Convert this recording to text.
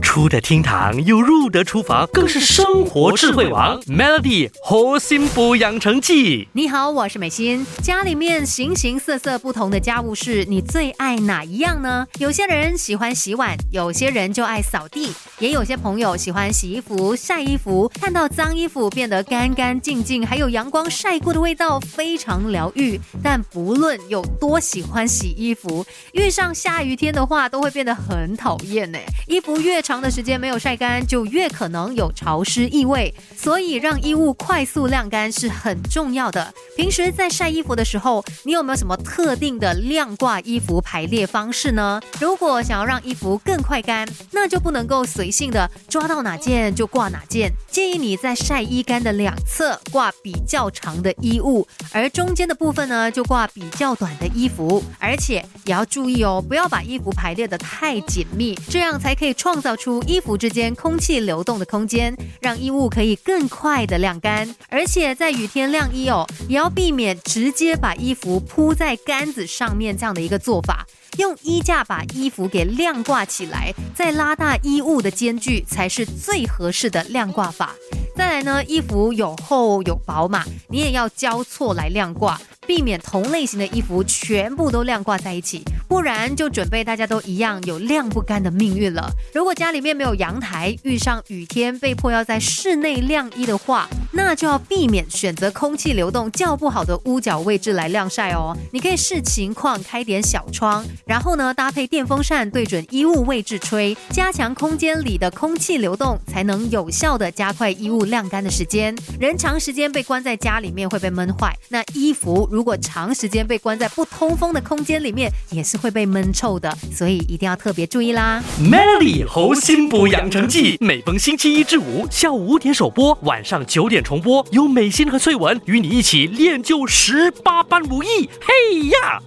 出得厅堂又入得厨房，更是生活智慧王。Melody 活心补养成记。你好，我是美心。家里面形形色色不同的家务事，你最爱哪一样呢？有些人喜欢洗碗，有些人就爱扫地，也有些朋友喜欢洗衣服、晒衣服，看到脏衣服变得干干净净，还有阳光晒过的味道，非常疗愈。但不论有多喜欢洗衣服，遇上下雨天的话，都会变得很讨厌呢。衣服越长长的时间没有晒干，就越可能有潮湿异味，所以让衣物快速晾干是很重要的。平时在晒衣服的时候，你有没有什么特定的晾挂衣服排列方式呢？如果想要让衣服更快干，那就不能够随性的抓到哪件就挂哪件。建议你在晒衣杆的两侧挂比较长的衣物，而中间的部分呢就挂比较短的衣服。而且也要注意哦，不要把衣服排列的太紧密，这样才可以创造出衣服之间空气流动的空间，让衣物可以更快的晾干。而且在雨天晾衣哦，也要避免直接把衣服铺在杆子上面这样的一个做法。用衣架把衣服给晾挂起来，再拉大衣物的间距，才是最合适的晾挂法。再来呢，衣服有厚有薄嘛，你也要交错来晾挂。避免同类型的衣服全部都晾挂在一起，不然就准备大家都一样有晾不干的命运了。如果家里面没有阳台，遇上雨天被迫要在室内晾衣的话，那就要避免选择空气流动较不好的屋角位置来晾晒哦。你可以视情况开点小窗，然后呢搭配电风扇对准衣物位置吹，加强空间里的空气流动，才能有效的加快衣物晾干的时间。人长时间被关在家里面会被闷坏，那衣服如果长时间被关在不通风的空间里面，也是会被闷臭的，所以一定要特别注意啦。Melody 猴心补养成记，每逢星期一至五下午五点首播，晚上九点重播，由美心和翠文与你一起练就十八般武艺。嘿呀！